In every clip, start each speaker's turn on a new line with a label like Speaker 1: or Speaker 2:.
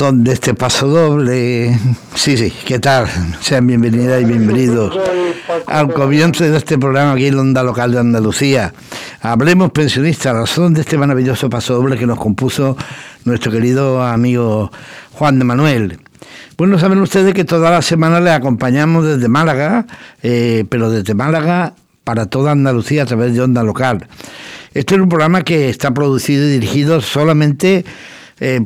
Speaker 1: de este paso doble. Sí, sí, ¿qué tal? Sean bienvenidas y bienvenidos al comienzo de este programa aquí en Onda Local de Andalucía. Hablemos pensionistas, son de este maravilloso paso doble que nos compuso nuestro querido amigo Juan de Manuel. Bueno, saben ustedes que toda la semana le acompañamos desde Málaga, eh, pero desde Málaga para toda Andalucía a través de Onda Local. Este es un programa que está producido y dirigido solamente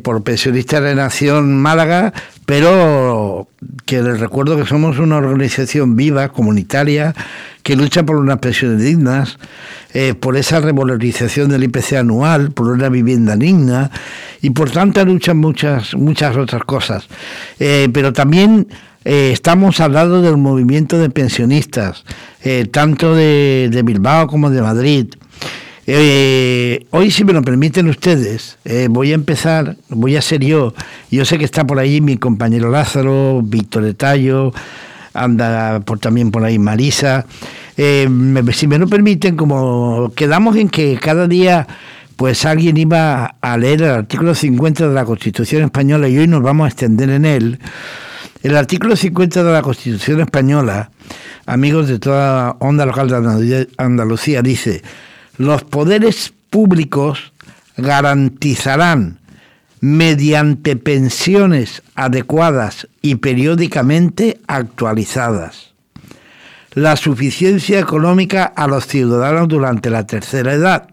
Speaker 1: por pensionistas de Nación Málaga, pero que les recuerdo que somos una organización viva, comunitaria, que lucha por unas pensiones dignas, eh, por esa revalorización del IPC anual, por una vivienda digna y por tanta lucha muchas, muchas otras cosas. Eh, pero también eh, estamos al lado del movimiento de pensionistas, tanto de, de, Bilbao como de Madrid. Hoy, si me lo permiten ustedes, voy a empezar, voy a ser yo. Yo sé que está por ahí mi compañero Lázaro, Víctor de Tallo, anda por, también por ahí Marisa. Eh, si me lo permiten, como quedamos en que cada día pues alguien iba a leer el artículo 50 de la Constitución Española y hoy nos vamos a extender en él. El artículo 50 de la Constitución Española, amigos de toda onda local de Andalucía, dice, los poderes públicos garantizarán mediante pensiones adecuadas y periódicamente actualizadas. La suficiencia económica a los ciudadanos durante la tercera edad.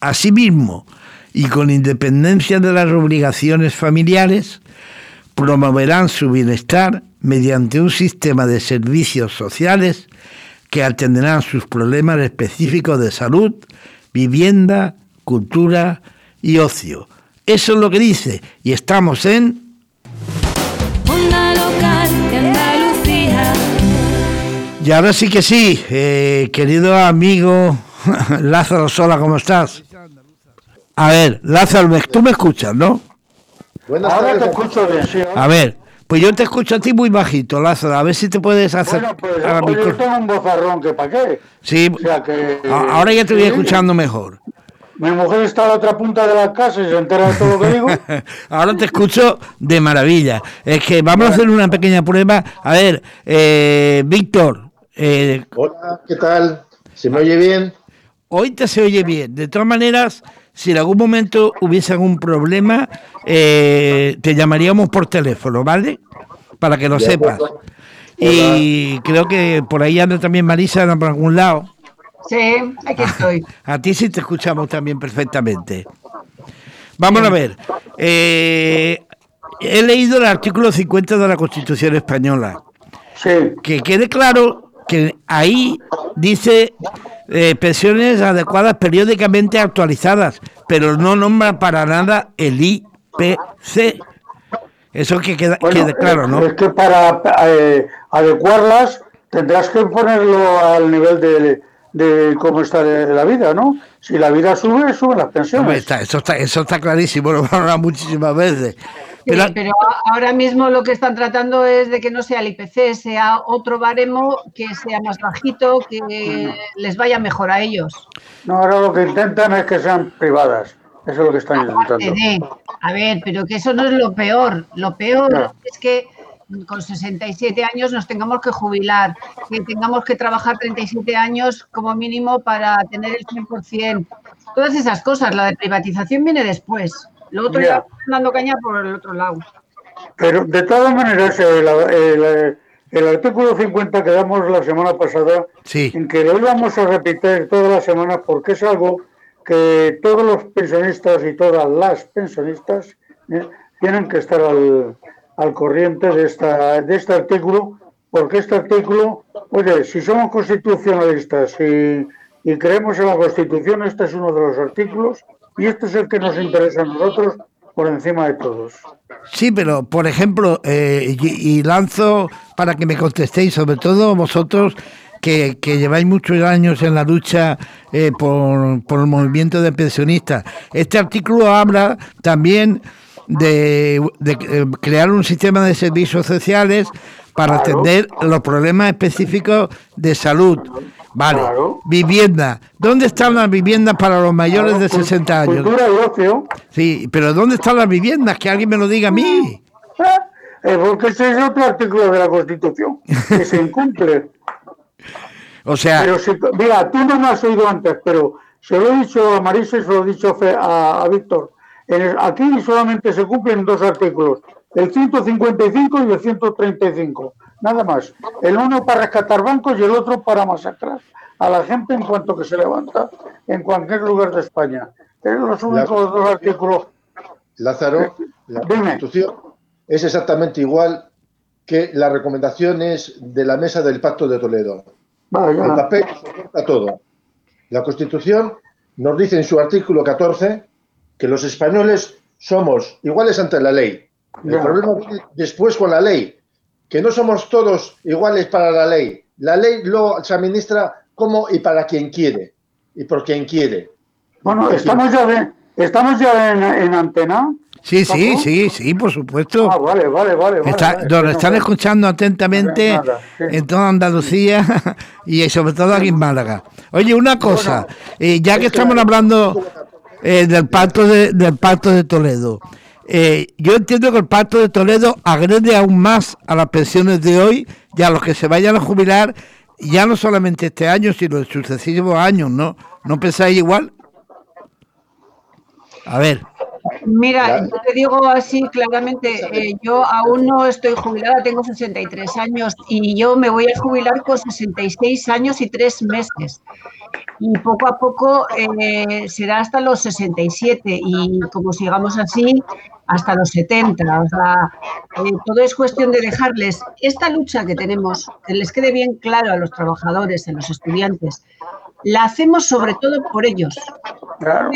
Speaker 1: Asimismo, y con independencia de las obligaciones familiares, promoverán su bienestar mediante un sistema de servicios sociales que atenderán sus problemas específicos de salud, vivienda, cultura y ocio eso es lo que dice. Y estamos en...
Speaker 2: Onda local de Andalucía.
Speaker 1: Y ahora sí que sí, eh, querido amigo Lázaro Sola, ¿cómo estás? A ver, Lázaro, tú me escuchas, ¿no?
Speaker 3: Buenas ahora te escucho bien, sí.
Speaker 1: A ver, pues yo te escucho a ti muy bajito, Lázaro. A ver si te puedes hacer.
Speaker 3: Bueno, pues a oye, yo tengo un bozarrón que para qué.
Speaker 1: Sí,
Speaker 3: O sea que,
Speaker 1: ahora ya te voy escuchando mejor.
Speaker 3: Mi mujer está a la otra punta de la casa y se entera de todo lo que digo.
Speaker 1: Ahora te escucho de maravilla. Es que vamos a hacer una pequeña prueba. A ver, eh, Víctor. Eh,
Speaker 4: Hola, ¿qué tal? ¿Se me oye bien?
Speaker 1: Hoy te se oye bien. De todas maneras, si en algún momento hubiese algún problema, eh, te llamaríamos por teléfono, ¿vale? Para que lo sepas. Y creo que por ahí anda también Marisa, por algún lado.
Speaker 5: Sí, aquí estoy.
Speaker 1: A ti sí te escuchamos también perfectamente. Vamos a ver. Eh, he leído el artículo 50 de la Constitución Española.
Speaker 3: Sí.
Speaker 1: Que quede claro que ahí dice eh, pensiones adecuadas periódicamente actualizadas, pero no nombra para nada el IPC. Eso que queda, quede claro, ¿no?
Speaker 3: Es que para eh, adecuarlas tendrás que ponerlo al nivel de de cómo está la vida, ¿no? Si la vida sube, suben las pensiones.
Speaker 1: está, eso, está, eso está clarísimo, lo van muchísimas veces.
Speaker 5: Pero, pero, ahora mismo lo que están tratando es de que no sea el IPC, sea otro baremo que sea más bajito, que les vaya mejor a ellos.
Speaker 3: No, ahora lo que intentan es que sean privadas. Eso es lo que están intentando.
Speaker 5: a ver, pero que eso no es lo peor. Lo peor es que con 67 años nos tengamos que jubilar, que tengamos que trabajar 37 años como mínimo para tener el 100%. Todas esas cosas, la de privatización viene después. Lo otro ya dando caña por el otro lado.
Speaker 3: Pero de todas maneras, el, artículo 50 que damos la semana pasada, en que lo íbamos a repetir todas las semanas porque es algo que todos los pensionistas y todas las pensionistas ¿eh? tienen que estar al, al corriente de, esta, de este artículo, porque este artículo, oye, si somos constitucionalistas y, y creemos en la Constitución, este es uno de los artículos y este es el que nos interesa a nosotros por encima de todos.
Speaker 1: Sí, pero por ejemplo, eh, y, lanzo para que me contestéis, sobre todo vosotros que, que lleváis muchos años en la lucha eh, por, por el movimiento de pensionistas. Este artículo habla también de, eh, crear un sistema de servicios sociales para atender los problemas específicos de salud, Vale. Vivienda. ¿Dónde están las viviendas para los mayores de 60 años?
Speaker 3: Cultura y ocio.
Speaker 1: Sí, pero ¿dónde están las viviendas? Que alguien me lo diga a mí.
Speaker 3: Eh, porque ese es otro artículo de la Constitución que se incumple.
Speaker 1: O sea.
Speaker 3: Pero mira, tú no me has oído antes, pero se lo he dicho a Marisa y se lo he dicho a, Víctor. aquí solamente se cumplen dos artículos, el 155 y el 135, nada más. El uno para rescatar bancos y el otro para masacrar a la gente en cuanto que se levanta en cualquier lugar de España. Es los únicos dos artículos.
Speaker 4: Lázaro, la Constitución es exactamente igual que las recomendaciones de la mesa del Pacto de Toledo. El papel soporta todo. La Constitución nos dice en su artículo 14 que los españoles somos iguales ante la ley. El problema viene después con la ley, que no somos todos iguales para la ley. La ley lo se administra como y para quien quiere y por quien quiere.
Speaker 3: Bueno, estamos ya, estamos ya en antena.
Speaker 1: Sí, sí, sí, sí, por supuesto.
Speaker 3: Ah, vale, vale, vale.
Speaker 1: nos están escuchando atentamente en toda Andalucía y sobre todo aquí en Málaga. Oye, una cosa, eh, ya que estamos hablando eh, del pacto de, del pacto de Toledo, eh, yo entiendo que el pacto de Toledo agrede aún más a las pensiones de hoy y a los que se vayan a jubilar, ya no solamente este año, sino en sucesivos años, ¿no? ¿No pensáis igual? A ver.
Speaker 5: Mira, yo te digo así claramente, eh, yo aún no estoy jubilada, tengo 63 años y yo me voy a jubilar con 66 años y 3 meses. Y poco a poco eh, será hasta los 67 y como sigamos así, hasta los 70. O sea, eh, todo es cuestión de dejarles esta lucha que tenemos, que les quede bien claro a los trabajadores, a los estudiantes. La hacemos sobre todo por ellos. Claro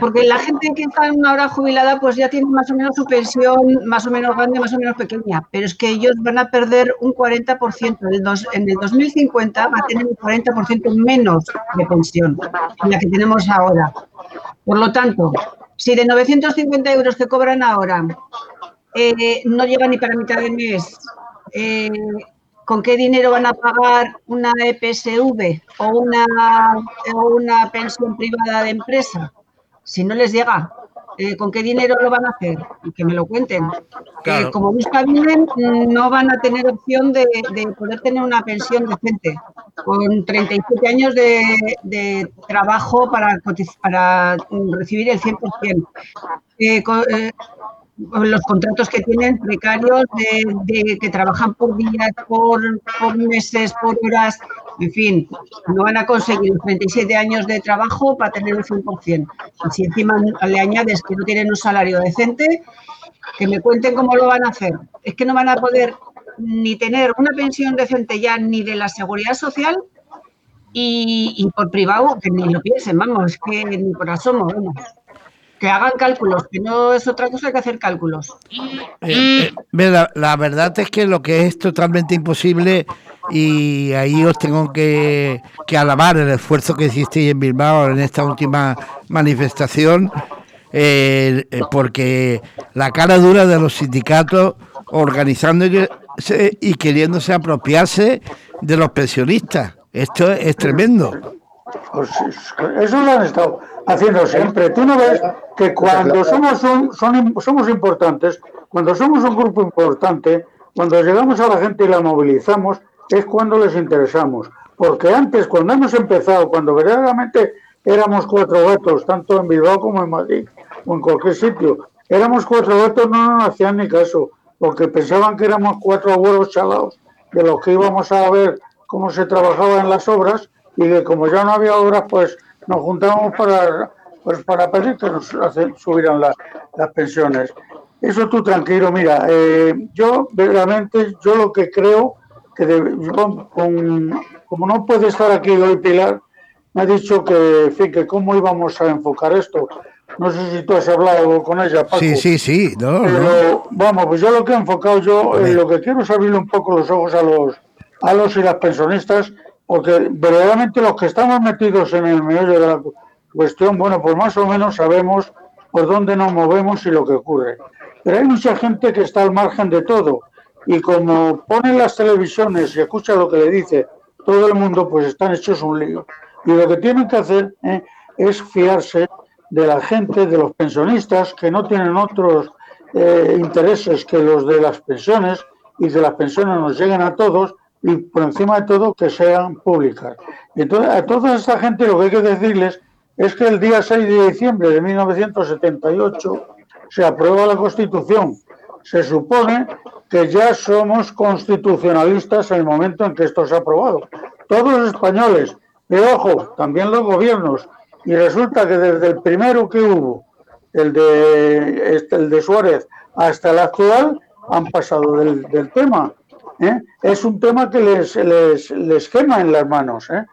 Speaker 5: porque la gente que está en una hora jubilada pues ya tiene más o menos su pensión más o menos grande, más o menos pequeña, pero es que ellos van a perder un 40%. En el, 2050 va a tener un 40% menos de pensión que la que tenemos ahora. Por lo tanto, si de 950 euros que cobran ahora eh, no llega ni para mitad de mes, eh, ¿con qué dinero van a pagar una EPSV o una, o una pensión privada de empresa? Si no les llega, eh, ¿con qué dinero lo van a hacer? Que me lo cuenten. Eh, como no bien, no van a tener opción de, poder tener una pensión decente, con 37 años de, trabajo para, para recibir el 100% los contratos que tienen precarios de, que trabajan por días, por, meses, por horas, en fin, no van a conseguir 37 años de trabajo para tener el 100%. Y si encima le añades que no tienen un salario decente, que me cuenten cómo lo van a hacer. Es que no van a poder ni tener una pensión decente ya ni de la seguridad social y, por privado, que ni lo piensen, vamos, que ni por asomo, vamos que hagan cálculos, que no es otra cosa que hacer cálculos.
Speaker 1: Eh, eh, la, verdad es que lo que es totalmente imposible, y ahí os tengo que, alabar el esfuerzo que hicisteis en Bilbao en esta última manifestación, eh, porque la cara dura de los sindicatos organizándose y queriéndose apropiarse de los pensionistas. Esto es tremendo.
Speaker 3: Pues eso lo han estado haciendo siempre. Tú no ves que cuando somos, somos importantes, cuando somos un grupo importante, cuando llegamos a la gente y la movilizamos, es cuando les interesamos. Porque antes, cuando hemos empezado, cuando verdaderamente éramos cuatro gatos, tanto en Bilbao como en Madrid o en cualquier sitio, éramos cuatro gatos, no nos hacían ni caso, porque pensaban que éramos cuatro abuelos chalados de los que íbamos a ver cómo se trabajaba en las obras y que como ya no había obras, pues nos juntamos para, pues para pedir que nos subieran las pensiones. Eso tú tranquilo, mira, eh, yo realmente, yo lo que creo que como no puede estar aquí hoy Pilar, me ha dicho que, fin, que cómo íbamos a enfocar esto. No sé si tú has hablado con ella, Paco.
Speaker 1: Sí, sí, sí.
Speaker 3: Vamos, pues yo lo que he enfocado, yo eh, lo que quiero es abrirle un poco los ojos a los, a los y las pensionistas porque verdaderamente los que estamos metidos en el medio de la cuestión, bueno, pues más o menos sabemos por dónde nos movemos y lo que ocurre. Pero hay mucha gente que está al margen de todo y como ponen las televisiones y escucha lo que le dice todo el mundo pues están hechos un lío. Y lo que tienen que hacer ¿eh? es fiarse de la gente, de los pensionistas, que no tienen otros eh, intereses que los de las pensiones y que las pensiones nos lleguen a todos y por encima de todo que sean públicas. Entonces a toda esta gente lo que hay que decirles es que el día 6 de diciembre de 1978 se aprueba la Constitución. Se supone que ya somos constitucionalistas en el momento en que esto se ha aprobado. Todos los españoles, pero ojo, también los gobiernos. Y resulta que desde el primero que hubo, el de, este, el de Suárez, hasta el actual, han pasado del, tema. ¿Eh? Es un tema que les, les, les quema en las manos. ¿eh?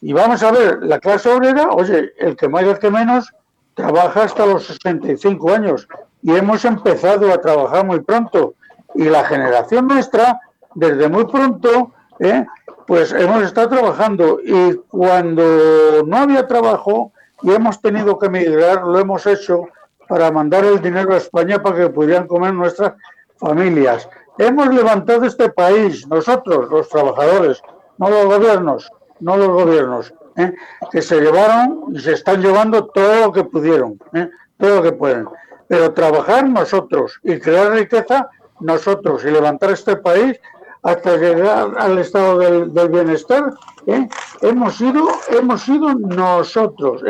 Speaker 3: Y vamos a ver, la clase obrera, oye, el que más y el que menos, trabaja hasta los 65 años. Y hemos empezado a trabajar muy pronto. Y la generación nuestra, desde muy pronto, ¿eh? pues hemos estado trabajando. Y cuando no había trabajo y hemos tenido que emigrar, lo hemos hecho para mandar el dinero a España para que pudieran comer nuestras familias. Hemos levantado este país, nosotros, los trabajadores, no los gobiernos no los gobiernos, ¿eh? que se llevaron y se están llevando todo lo que pudieron, ¿eh? todo lo que pueden. Pero trabajar nosotros y crear riqueza nosotros y levantar este país hasta llegar al estado del, bienestar, ¿eh? hemos sido hemos sido nosotros.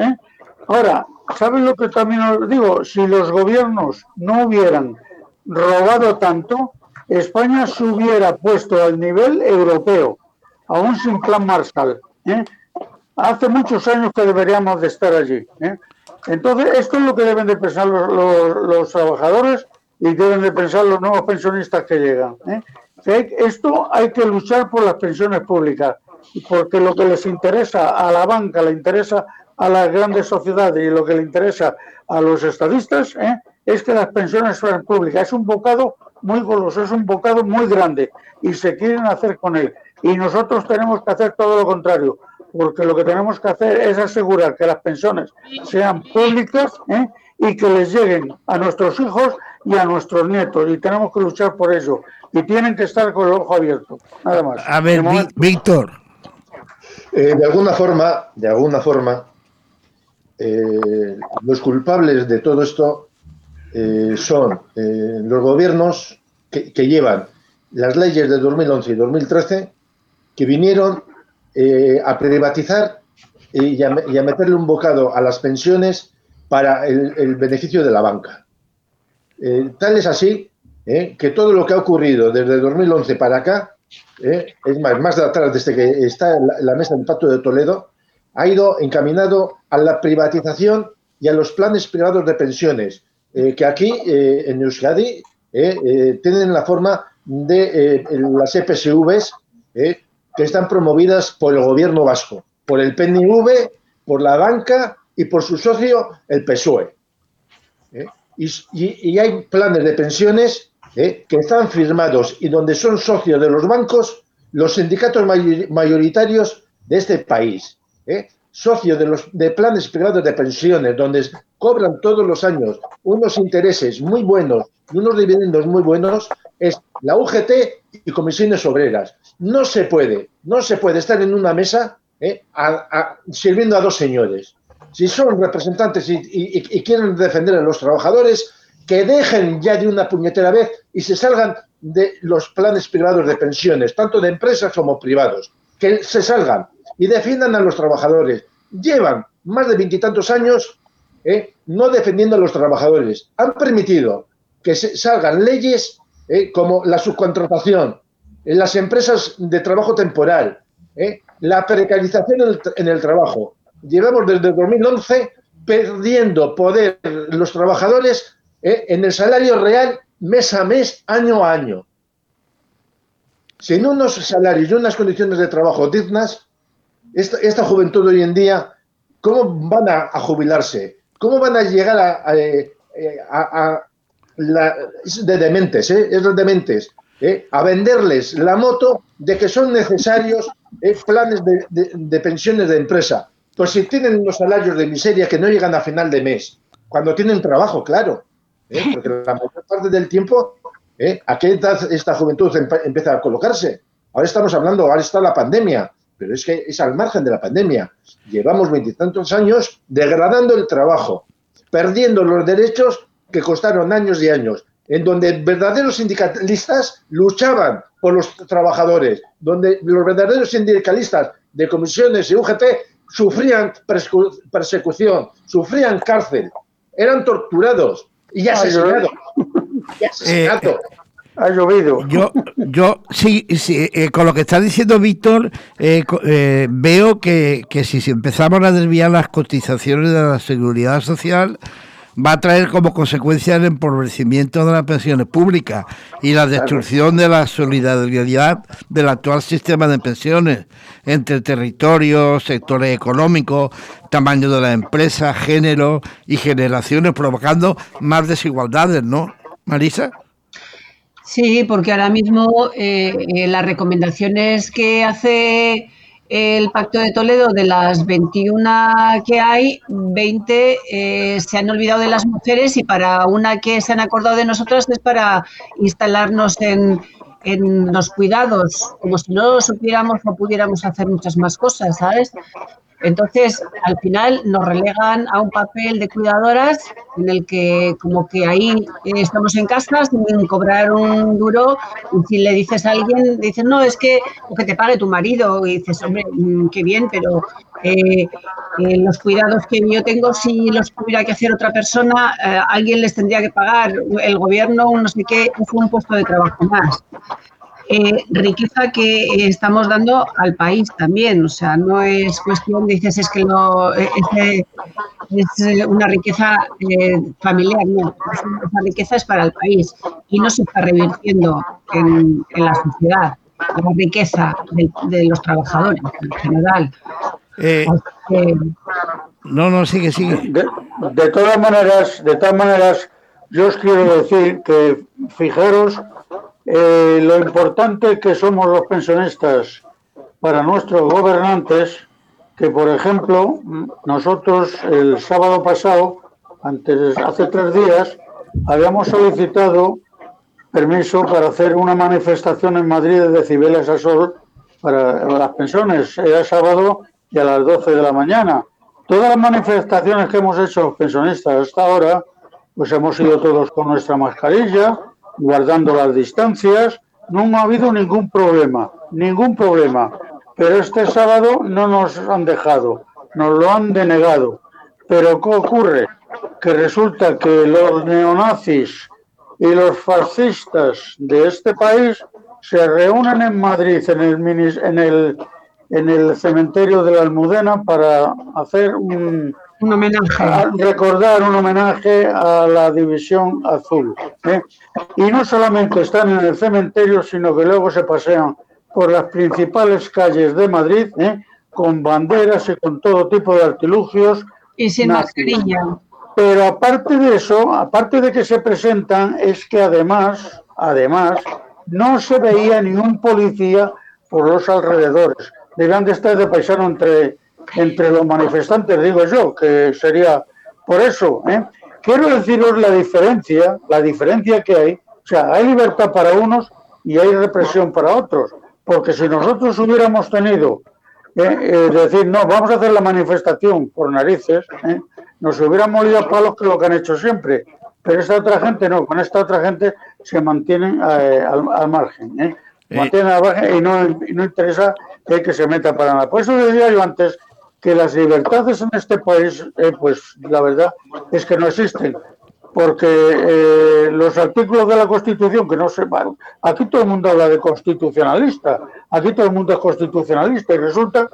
Speaker 3: Ahora, ¿saben lo que también os digo? Si los gobiernos no hubieran robado tanto, España se hubiera puesto al nivel europeo aún sin plan Marshall. ¿eh? Hace muchos años que deberíamos de estar allí. ¿eh? Entonces, esto es lo que deben de pensar los, trabajadores y deben de pensar los nuevos pensionistas que llegan. ¿eh? esto hay que luchar por las pensiones públicas, porque lo que les interesa a la banca, le interesa a las grandes sociedades y lo que le interesa a los estadistas es que las pensiones sean públicas. Es un bocado muy goloso, es un bocado muy grande y se quieren hacer con él. Y nosotros tenemos que hacer todo lo contrario, porque lo que tenemos que hacer es asegurar que las pensiones sean públicas ¿eh? y que les lleguen a nuestros hijos y a nuestros nietos. Y tenemos que luchar por eso. Y tienen que estar con el ojo abierto. Nada más.
Speaker 1: A ver, Víctor.
Speaker 4: Eh, de alguna forma, de alguna forma, eh, los culpables de todo esto son los gobiernos que, llevan las leyes de 2011 y 2013 que vinieron eh, a privatizar y a, meterle un bocado a las pensiones para el, beneficio de la banca. Eh, tal es así eh, que todo lo que ha ocurrido desde 2011 para acá, es más, más de atrás, desde que está la, la mesa del Pacto de Toledo, ha ido encaminado a la privatización y a los planes privados de pensiones, que aquí en Euskadi tienen la forma de las EPSVs, que están promovidas por el gobierno vasco, por el PNV, por la banca y por su socio, el PSOE. ¿eh? Y, hay planes de pensiones ¿eh? que están firmados y donde son socios de los bancos los sindicatos mayoritarios de este país. ¿eh? Socios de los de planes privados de pensiones, donde cobran todos los años unos intereses muy buenos y unos dividendos muy buenos, es la UGT y comisiones obreras. No se puede, no se puede estar en una mesa eh, sirviendo a dos señores. Si son representantes y, quieren defender a los trabajadores, que dejen ya de una puñetera vez y se salgan de los planes privados de pensiones, tanto de empresas como privados. Que se salgan y defiendan a los trabajadores. Llevan más de veintitantos años eh, no defendiendo a los trabajadores. Han permitido que salgan leyes eh, como la subcontratación, en las empresas de trabajo temporal, ¿eh? la precarización en el, trabajo. Llevamos desde 2011 perdiendo poder los trabajadores en el salario real mes a mes, año a año. Sin unos salarios y unas condiciones de trabajo dignas, esta, juventud hoy en día, ¿cómo van a, jubilarse? ¿Cómo van a llegar a, eh, la, de dementes, ¿eh? es de dementes, ¿eh? a venderles la moto de que son necesarios ¿eh? planes de, pensiones de empresa. Pues si tienen unos salarios de miseria que no llegan a final de mes, cuando tienen trabajo, claro, ¿eh? porque la mayor parte del tiempo, ¿a qué edad esta juventud empieza a colocarse? Ahora estamos hablando, ahora está la pandemia, pero es que es al margen de la pandemia. Llevamos veintitantos años degradando el trabajo, perdiendo los derechos que costaron años y años, en donde verdaderos sindicalistas luchaban por los trabajadores, donde los verdaderos sindicalistas de comisiones y UGT sufrían persecución, sufrían cárcel, eran torturados y asesinados. Y asesinados. Eh,
Speaker 1: ha llovido. Yo, yo sí, sí eh, con lo que está diciendo Víctor, eh, eh, veo que, que si empezamos a desviar las cotizaciones de la seguridad social, va a traer como consecuencia el empobrecimiento de las pensiones públicas y la destrucción de la solidaridad del actual sistema de pensiones entre territorios, sectores económicos, tamaño de la empresa, género y generaciones, provocando más desigualdades, ¿no, Marisa?
Speaker 5: Sí, porque ahora mismo eh, eh, las recomendaciones que hace el Pacto de Toledo, de las 21 que hay, 20 eh, se han olvidado de las mujeres y para una que se han acordado de nosotras es para instalarnos en, en los cuidados, como si no supiéramos o pudiéramos hacer muchas más cosas, ¿sabes? Entonces, al final nos relegan a un papel de cuidadoras en el que como que ahí eh, estamos en casa sin cobrar un duro y si le dices a alguien, dices, no, es que, que te pague tu marido y dices, hombre, mm, qué bien, pero eh, eh, los cuidados que yo tengo, si los tuviera que hacer otra persona, alguien les tendría que pagar, el gobierno, no sé qué, es un puesto de trabajo más. Eh, riqueza que estamos dando al país también. O sea, no es cuestión, dices, es que no, es, es una riqueza eh, familiar, no, esa riqueza es para el país y no se está revirtiendo en, la sociedad, la riqueza de, los trabajadores en general.
Speaker 1: Eh, no, no, sigue, sigue.
Speaker 3: De, de todas maneras, de todas maneras, yo os quiero decir que fijaros eh, lo importante que somos los pensionistas para nuestros gobernantes, que por ejemplo, nosotros el sábado pasado, antes, hace tres días, habíamos solicitado permiso para hacer una manifestación en Madrid de decibeles a sol para las pensiones. Era sábado y a las 12 de la mañana. Todas las manifestaciones que hemos hecho los pensionistas hasta ahora, pues hemos ido todos con nuestra mascarilla, guardando las distancias, no ha habido ningún problema, ningún problema. Pero este sábado no nos han dejado, nos lo han denegado. Pero ¿qué ocurre? Que resulta que los neonazis y los fascistas de este país se reúnen en Madrid, en el, en el, en el cementerio de la Almudena, para hacer un,
Speaker 5: un homenaje.
Speaker 3: recordar un homenaje a la División Azul. ¿eh? Y no solamente están en el cementerio, sino que luego se pasean por las principales calles de Madrid ¿eh? con banderas y con todo tipo de artilugios.
Speaker 5: Y sin mascarilla.
Speaker 3: Pero aparte de eso, aparte de que se presentan, es que además, además, no se veía ni un policía por los alrededores. Debían de estar de paisano entre entre los manifestantes, digo yo, que sería por eso. ¿eh? Quiero deciros la diferencia, la diferencia que hay. O sea, hay libertad para unos y hay represión para otros. Porque si nosotros hubiéramos tenido, eh, eh, decir, no, vamos a hacer la manifestación por narices, ¿eh? nos hubiéramos ido a palos que lo que han hecho siempre. Pero esta otra gente no, con esta otra gente se mantienen al, margen. ¿eh? Mantienen al margen y no, y no interesa que se meta para nada. Por eso decía yo antes que las libertades en este país, eh, pues la verdad es que no existen, porque eh, los artículos de la Constitución, que no se van, aquí todo el mundo habla de constitucionalista, aquí todo el mundo es constitucionalista y resulta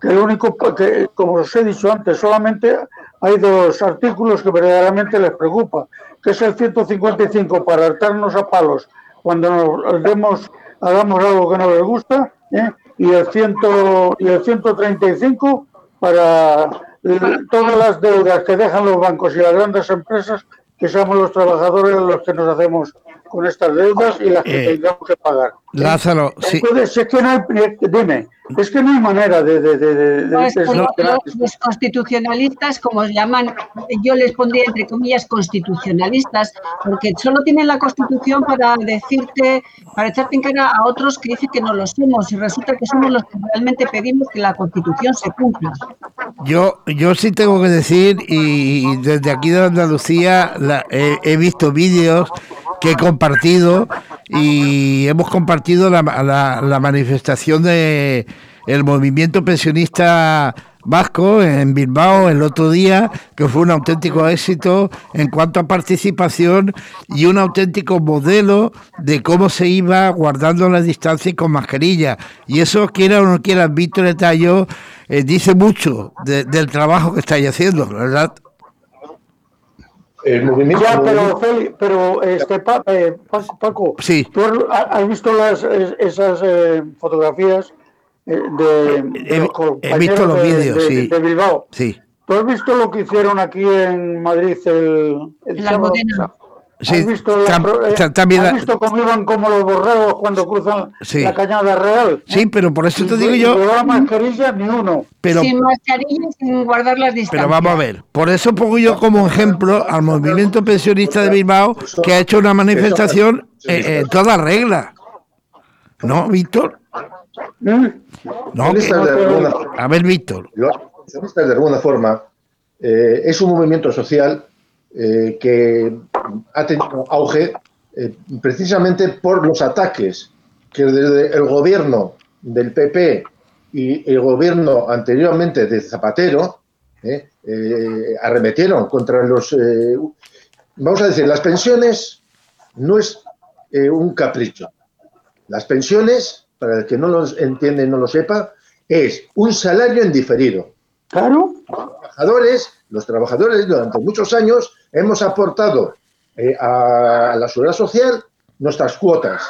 Speaker 3: que lo único que, como os he dicho antes, solamente hay dos artículos que verdaderamente les preocupa, que es el 155 para hartarnos a palos cuando nos demos, hagamos algo que no les gusta, ¿eh? y el, ciento, y el 135 para todas las deudas que dejan los bancos y las grandes empresas, que somos los trabajadores los que nos hacemos con estas deudas y las que eh, tengamos que pagar.
Speaker 1: Lázaro, sí.
Speaker 3: Entonces, es que no hay, dime, es que no hay manera de... de, de,
Speaker 5: pues, los, constitucionalistas, como llaman, yo les pondría entre comillas constitucionalistas, porque solo tienen la constitución para decirte, para echarte en cara a otros que dicen que no lo somos y resulta que somos los que realmente pedimos que la constitución se cumpla.
Speaker 1: Yo, yo sí tengo que decir, y desde aquí de Andalucía he visto vídeos que he compartido y hemos compartido la, la, manifestación de el movimiento pensionista vasco en Bilbao el otro día, que fue un auténtico éxito en cuanto a participación y un auténtico modelo de cómo se iba guardando la distancia y con mascarilla. Y eso, quiera o no quiera, Víctor Tallo eh, dice mucho del trabajo que estáis haciendo, ¿verdad?
Speaker 3: El movimiento. Ya, pero, pero este, eh, Paco,
Speaker 1: sí.
Speaker 3: ¿tú has visto las, esas eh, fotografías eh, de,
Speaker 1: he, visto los vídeos, sí.
Speaker 3: de, Bilbao?
Speaker 1: Sí.
Speaker 3: ¿Tú has visto lo que hicieron aquí en Madrid el,
Speaker 5: el la
Speaker 3: Sí, ¿Has visto, eh, también ¿has visto cómo iban como los borregos cuando cruzan la cañada real?
Speaker 1: Sí, pero por eso te digo yo.
Speaker 3: No la mascarilla ni uno.
Speaker 1: Pero,
Speaker 5: sin mascarilla sin guardar las distancias.
Speaker 1: Pero vamos a ver, por eso pongo yo como ejemplo al movimiento pensionista de Bilbao que ha hecho una manifestación en toda regla. ¿No, Víctor?
Speaker 4: No,
Speaker 1: a ver, Víctor.
Speaker 4: De alguna forma, eh, es un movimiento social eh, que ha tenido auge eh, precisamente por los ataques que desde el gobierno del PP y el gobierno anteriormente de Zapatero eh, arremetieron contra los... vamos a decir, las pensiones no es un capricho. Las pensiones, para el que no lo entiende y no lo sepa, es un salario en diferido.
Speaker 3: Claro.
Speaker 4: Los trabajadores, los trabajadores durante muchos años hemos aportado eh, a la seguridad social nuestras cuotas,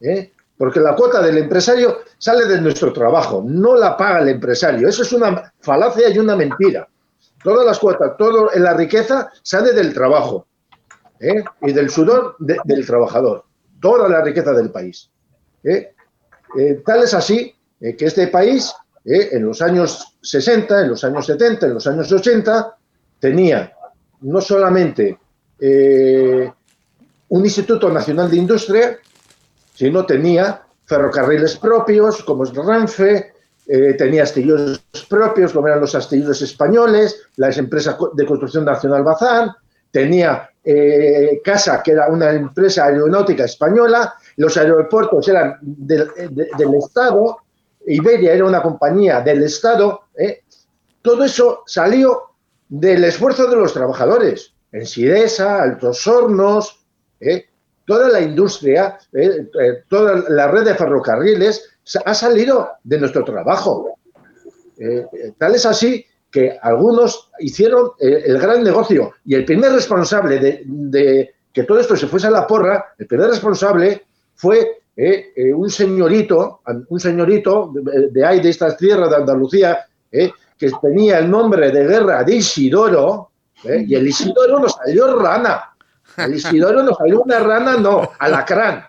Speaker 4: ¿eh? porque la cuota del empresario sale de nuestro trabajo, no la paga el empresario. Eso es una falacia y una mentira. Todas las cuotas, toda la riqueza sale del trabajo ¿eh? y del sudor del trabajador, toda la riqueza del país. tal es así que este país, en los años 60, en los años 70, en los años 80, tenía no solamente eh, un Instituto Nacional de Industria, sino tenía ferrocarriles propios, como es Renfe, eh, tenía astilleros propios, como eran los astilleros españoles, la empresa de construcción nacional Bazán, tenía eh, Casa, que era una empresa aeronáutica española, los aeropuertos eran del Estado, Iberia era una compañía del Estado, todo eso salió del esfuerzo de los trabajadores. En Sidesa, Altos Hornos, ¿eh? toda la industria, ¿eh? Eh, toda la red de ferrocarriles ha salido de nuestro trabajo. tal es así que algunos hicieron el gran negocio y el primer responsable de, que todo esto se fuese a la porra, el primer responsable fue un señorito, un señorito de, de ahí, de estas tierras de Andalucía, que tenía el nombre de guerra de Isidoro, ¿eh? y el Isidoro nos salió rana. El Isidoro nos salió una rana, no, alacrán.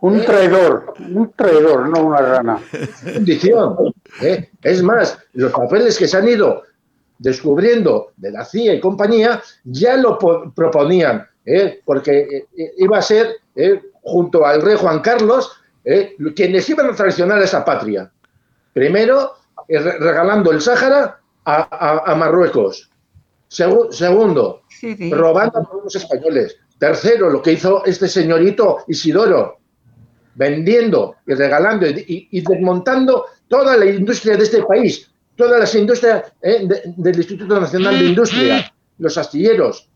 Speaker 3: Un traidor, un traidor, no una rana.
Speaker 4: Condición. ¿eh? Es más, los papeles que se han ido descubriendo de la CIA y compañía ya lo proponían, ¿eh? porque iba a ser, junto al rey Juan Carlos, quienes iban a traicionar a esa patria. Primero, regalando el Sáhara a, Marruecos. Segundo, robando a los españoles. Tercero, lo que hizo este señorito Isidoro, vendiendo y regalando y, desmontando toda la industria de este país, todas las industrias eh, del Instituto Nacional de Industria, los astilleros.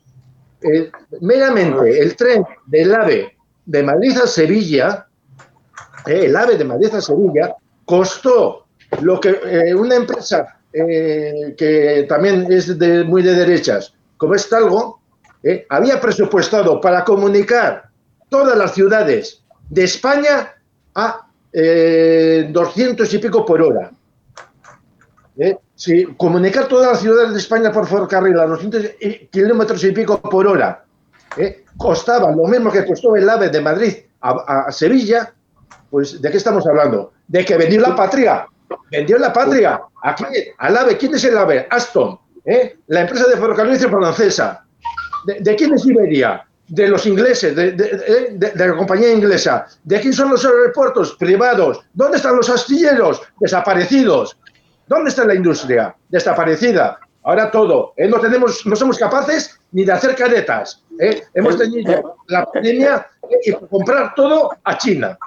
Speaker 4: Eh, meramente el tren del AVE de Madrid a Sevilla, eh, el AVE de Madrid a Sevilla, costó lo que una empresa eh, que también es de, muy de derechas, como es Talgo, eh, había presupuestado para comunicar todas las ciudades de España a 200 y pico por hora. Si comunicar todas las ciudades de España por ferrocarril a 200 kilómetros y pico por hora ¿eh? costaba lo mismo que costó el AVE de Madrid a, Sevilla, pues ¿de qué estamos hablando? De que vendió la patria, vendió la patria. Aquí, al AVE, ¿quién es el AVE? Aston, ¿eh? la empresa de ferrocarriles francesa. ¿De, quién es Iberia? De los ingleses, de, de, la compañía inglesa. ¿De quién son los aeropuertos privados? ¿Dónde están los astilleros? Desaparecidos. ¿Dónde está la industria? Desaparecida. Ahora todo. ¿eh? No, tenemos, no somos capaces ni de hacer caretas. ¿eh? Hemos tenido la pandemia y comprar todo a China.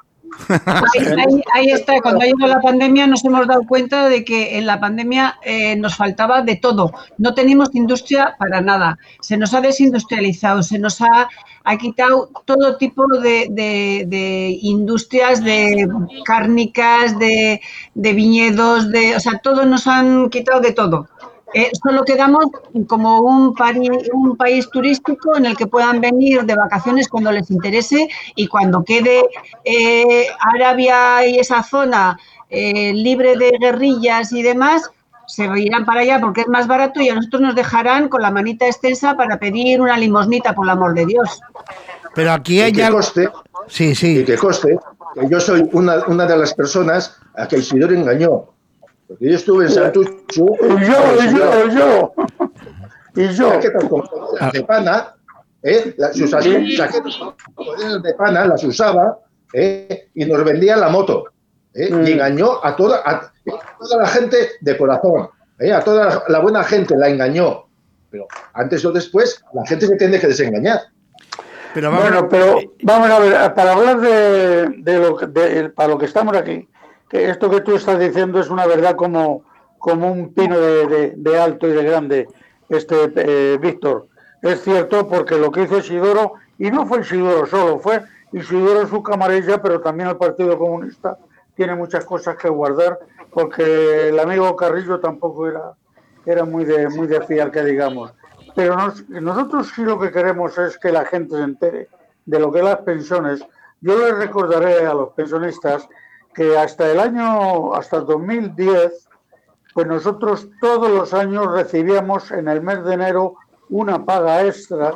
Speaker 5: Ahí, está, cuando ha ido la pandemia nos hemos dado cuenta de que en la pandemia eh, nos faltaba de todo. No tenemos industria para nada. Se nos ha desindustrializado, se nos ha, ha quitado todo tipo de, de, industrias, de cárnicas, de, de viñedos, de, o sea, todo nos han quitado de todo. Eh, solo quedamos como un, un país turístico en el que puedan venir de vacaciones cuando les interese y cuando quede eh, Arabia y esa zona eh, libre de guerrillas y demás, se irán para allá porque es más barato y a nosotros nos dejarán con la manita extensa para pedir una limosnita, por el amor de Dios.
Speaker 1: Pero aquí hay
Speaker 4: algo... coste, sí, sí. Y que coste que yo soy una, una de las personas a que Isidoro engañó porque yo estuve en Santucho.
Speaker 3: Y yo, y yo, y yo.
Speaker 4: Y yo. de pana, ¿eh? sus chaquetas de pana las usaba ¿eh? y nos vendía la moto. ¿eh? Y mm. engañó a toda, a toda la gente de corazón. ¿eh? A toda la buena gente la engañó. Pero antes o después, la gente se tiene que desengañar.
Speaker 3: Pero bueno, pero vamos a ver, para hablar de, de lo, de, para lo que estamos aquí, esto que tú estás diciendo es una verdad como, como un pino de, alto y de grande, este eh, Víctor. Es cierto porque lo que hizo Isidoro, y no fue Isidoro solo, fue Isidoro su camarilla, pero también el Partido Comunista tiene muchas cosas que guardar, porque el amigo Carrillo tampoco era, era muy, de, muy de fiar, que digamos. Pero nosotros sí lo que queremos es que la gente se entere de lo que las pensiones. Yo les recordaré a los pensionistas que hasta el año, hasta el 2010, pues nosotros todos los años recibíamos en el mes de enero una paga extra,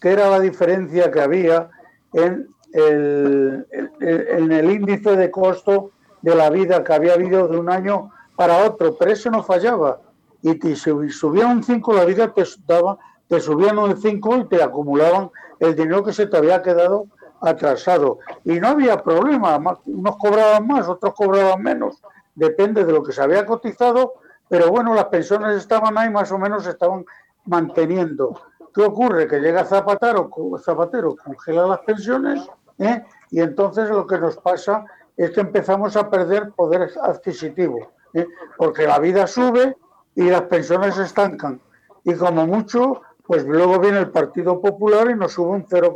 Speaker 3: que era la diferencia que había en el, en el índice de costo de la vida que había habido de un año para otro, pero eso no fallaba. Y si subía un 5 la vida te, daba, te subían un 5 y te acumulaban el dinero que se te había quedado atrasado. Y no había problema, unos cobraban más, otros cobraban menos, depende de lo que se había cotizado, pero bueno, las pensiones estaban ahí, más o menos estaban manteniendo. ¿Qué ocurre? Que llega Zapatero, Zapatero congela las pensiones ¿eh? y entonces lo que nos pasa es que empezamos a perder poder adquisitivo, ¿eh? porque la vida sube y las pensiones se estancan. Y como mucho, pues luego viene el Partido Popular y nos sube un 0,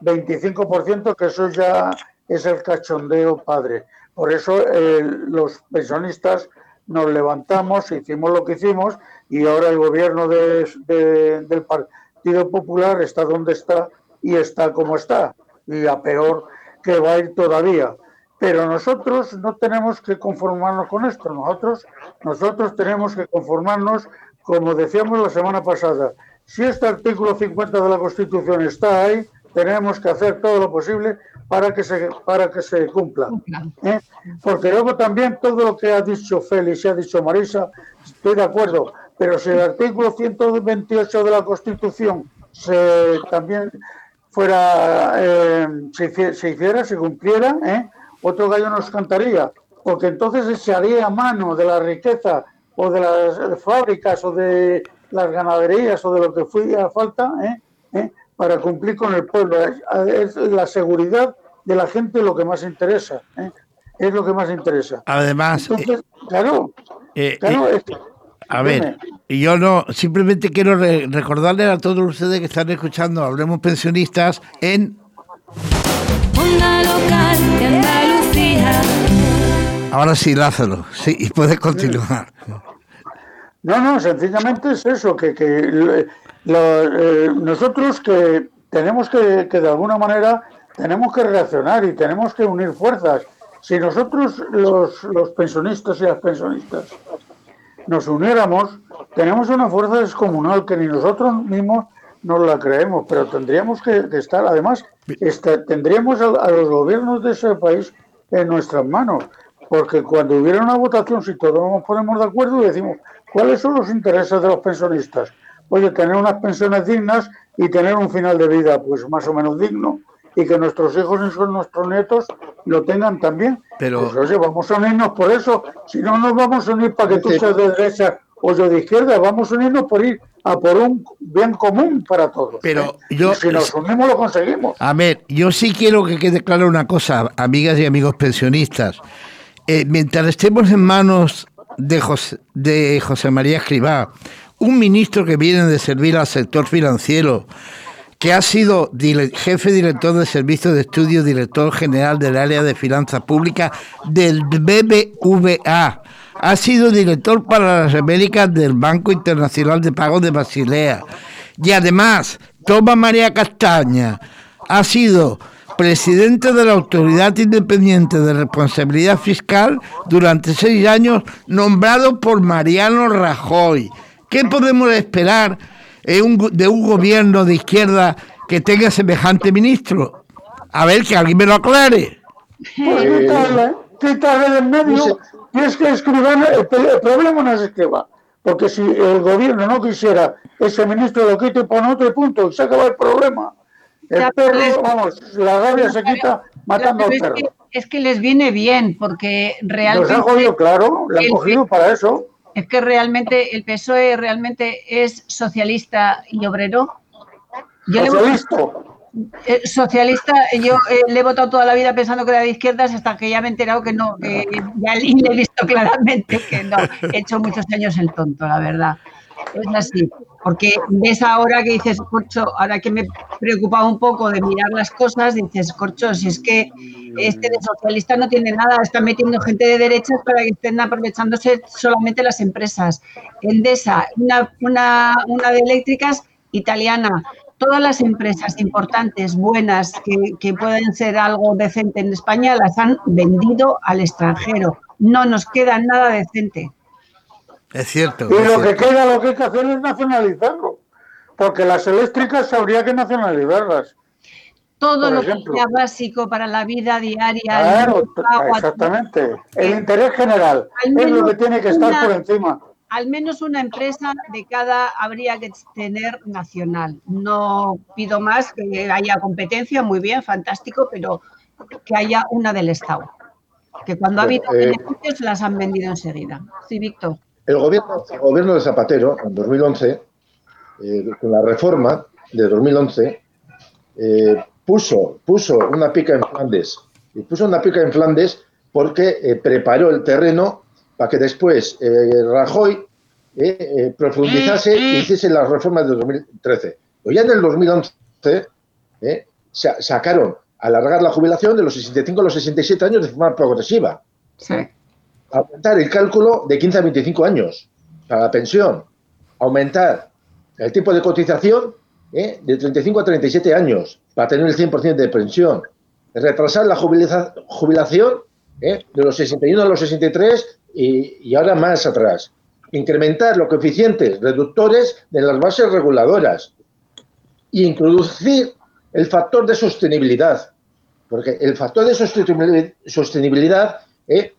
Speaker 3: 25%, que eso ya es el cachondeo padre. Por eso eh, los pensionistas nos levantamos, hicimos lo que hicimos y ahora el gobierno de, del Partido Popular está donde está y está como está. Y a peor que va a ir todavía. Pero nosotros no tenemos que conformarnos con esto. Nosotros, nosotros tenemos que conformarnos, como decíamos la semana pasada, si este artículo 50 de la Constitución está ahí, tenemos que hacer todo lo posible para que se, para que se cumpla. ¿eh? Porque luego también todo lo que ha dicho Félix y ha dicho Marisa, estoy de acuerdo, pero si el artículo 128 de la Constitución se también fuera, eh, se, hiciera, se cumpliera, ¿eh? otro gallo nos cantaría, porque entonces se haría mano de la riqueza o de las fábricas o de las ganaderías o de lo que fuera falta, ¿eh? Para cumplir con el pueblo. Es, la seguridad de la gente lo que más interesa. ¿eh? Es lo que más interesa.
Speaker 1: Además,
Speaker 3: eh, claro,
Speaker 1: eh, a ver, y yo no, simplemente quiero recordarle a todos ustedes que están escuchando Hablemos Pensionistas en
Speaker 2: Onda Local de Andalucía.
Speaker 1: Ahora sí, Lázaro, sí, y puedes continuar.
Speaker 3: No, no, sencillamente es eso, que, que eh, nosotros que tenemos que, de alguna manera, tenemos que reaccionar y tenemos que unir fuerzas. Si nosotros, los, los pensionistas y las pensionistas, nos uniéramos, tenemos una fuerza descomunal que ni nosotros mismos no la creemos, pero tendríamos que, estar, además, este, tendríamos a, los gobiernos de ese país en nuestras manos, porque cuando hubiera una votación, si todos nos ponemos de acuerdo, decimos, ¿cuáles son los intereses de los pensionistas? Oye, tener unas pensiones dignas y tener un final de vida, pues más o menos digno, y que nuestros hijos y nuestros nietos lo tengan también. Pero, pues, oye, vamos a unirnos por eso, si no nos vamos a unir para que tú seas de derecha o yo de izquierda, vamos a unirnos por ir a por un bien común para todos.
Speaker 1: Pero ¿eh? yo,
Speaker 3: si nos unimos lo conseguimos.
Speaker 1: A ver, yo sí quiero que quede claro una cosa, amigas y amigos pensionistas. Eh, mientras estemos en manos de José, de José María Escribá, un ministro que viene de servir al sector financiero, que ha sido jefe director de Servicio de Estudio, director general del área de finanzas públicas del BBVA. Ha sido director para las Américas del Banco Internacional de Pagos de Basilea. Y además, Toma María Castaña ha sido presidente de la Autoridad Independiente de Responsabilidad Fiscal durante seis años, nombrado por Mariano Rajoy. ¿Qué podemos esperar? de un gobierno de izquierda que tenga semejante ministro? A ver, que alguien me lo aclare.
Speaker 3: Pues quítale, del medio. Y es que escriban, el, problema no es escriba. Porque si el gobierno no quisiera ese ministro lo quite y pone otro punto y se acaba el problema. El perro, vamos, la rabia se quita matando al perro.
Speaker 5: Es que, les viene bien, porque realmente.
Speaker 3: Los han jodido, claro, le han cogido para eso
Speaker 5: es que realmente el PSOE realmente es socialista y obrero.
Speaker 3: Yo socialista.
Speaker 5: Eh, socialista, yo eh, le he votado toda la vida pensando que era de izquierdas hasta que ya me he enterado que no, que ya le he visto claramente que no. He hecho muchos años el tonto, la verdad. Es así, porque ves ahora que dices, Corcho, ahora que me preocupado un poco de mirar las cosas, dices, Corcho, si es que este de socialista no tiene nada, está metiendo gente de derechas para que estén aprovechándose solamente las empresas. Endesa, una, una, una de eléctricas italiana, todas las empresas importantes, buenas, que, que, pueden ser algo decente en España, las han vendido al extranjero. No nos queda nada decente.
Speaker 1: Es cierto.
Speaker 3: Y lo que queda, lo que hay que hacer es nacionalizarlo, porque las eléctricas habría que nacionalizarlas.
Speaker 5: Todo lo que sea básico para la vida diaria.
Speaker 3: Claro, exactamente. El interés general es lo que tiene que estar por encima.
Speaker 5: Al menos una empresa de cada habría que tener nacional. No pido más que haya competencia, muy bien, fantástico, pero que haya una del Estado. Que cuando ha habido eh, beneficios las han vendido enseguida. Sí, Víctor.
Speaker 4: El gobierno, gobierno de Zapatero, en 2011, eh, con la reforma de 2011, eh, puso, puso una pica en Flandes. Y puso una pica en Flandes porque eh, preparó el terreno para que después Rajoy profundizase y hiciese las reformas de 2013. Pues ya en el 2011 sacaron alargar la jubilación de los 65 a los 67 años de forma progresiva. Sí aumentar el cálculo de 15 a 25 años para la pensión, aumentar el tipo de cotización ¿eh? de 35 a 37 años para tener el 100% de pensión, retrasar la jubilación ¿eh? de los 61 a los 63 y, y ahora más atrás, incrementar los coeficientes reductores de las bases reguladoras e introducir el factor de sostenibilidad, porque el factor de sostenibilidad ¿eh?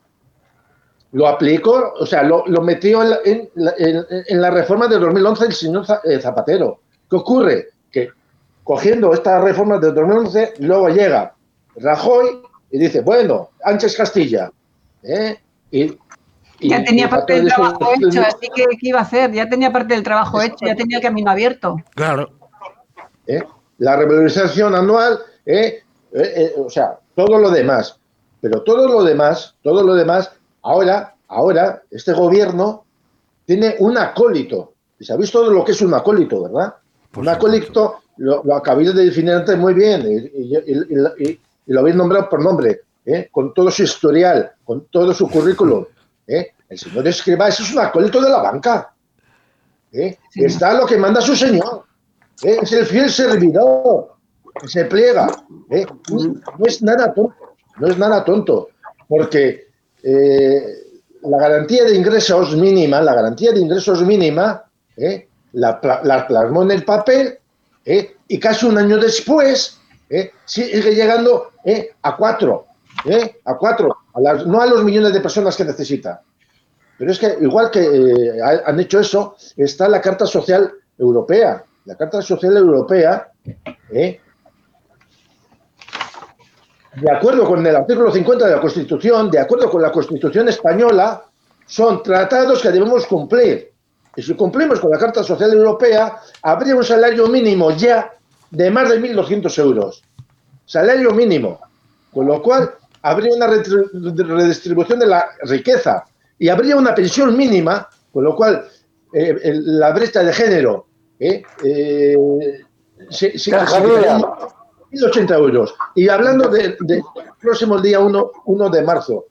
Speaker 4: Lo aplicó, o sea, lo, metió en la, reforma de 2011 el señor eh, Zapatero. ¿Qué ocurre? Que cogiendo esta reforma de 2011, luego llega Rajoy y dice, bueno, Ángel Castilla. ¿eh? Y,
Speaker 5: ya tenía parte del trabajo hecho, así que ¿qué iba a hacer? Ya tenía parte del trabajo hecho, ya tenía el camino abierto.
Speaker 1: Claro.
Speaker 4: ¿Eh? La revalorización anual, o sea, todo lo demás. Pero todo lo demás, todo lo demás Ahora, ahora, este gobierno tiene un acólito. Y sabéis todo lo que es un acólito, ¿verdad? un acólito lo, lo acabáis de definir antes muy bien y, lo habéis nombrado por nombre, ¿eh? con todo su historial, con todo su currículum. ¿eh? El señor Escriba es un acólito de la banca. ¿eh? Está lo que manda su señor. Es el fiel servidor que se pliega. No es nada tonto. No es nada tonto. Porque eh, la garantía de ingresos mínima, la garantía de ingresos mínima, eh, la, plasmó en el papel ¿eh? y casi un año después ¿eh? sigue llegando ¿eh? a cuatro, a cuatro, no a los millones de personas que necesita. Pero es que igual que han hecho eso, está la Carta Social Europea. La Carta Social Europea, de acuerdo con el artículo 50 de la Constitución, de acuerdo con la Constitución española, son tratados que debemos cumplir. Y si cumplimos con la Carta Social Europea, habría un salario mínimo ya de más de 1.200 euros. Salario mínimo. Con lo cual, habría una redistribución de la riqueza y habría una pensión mínima, con lo cual eh, la brecha de género eh, eh, se, 1.080 euros. Y hablando del de, próximo día 1, 1 de marzo,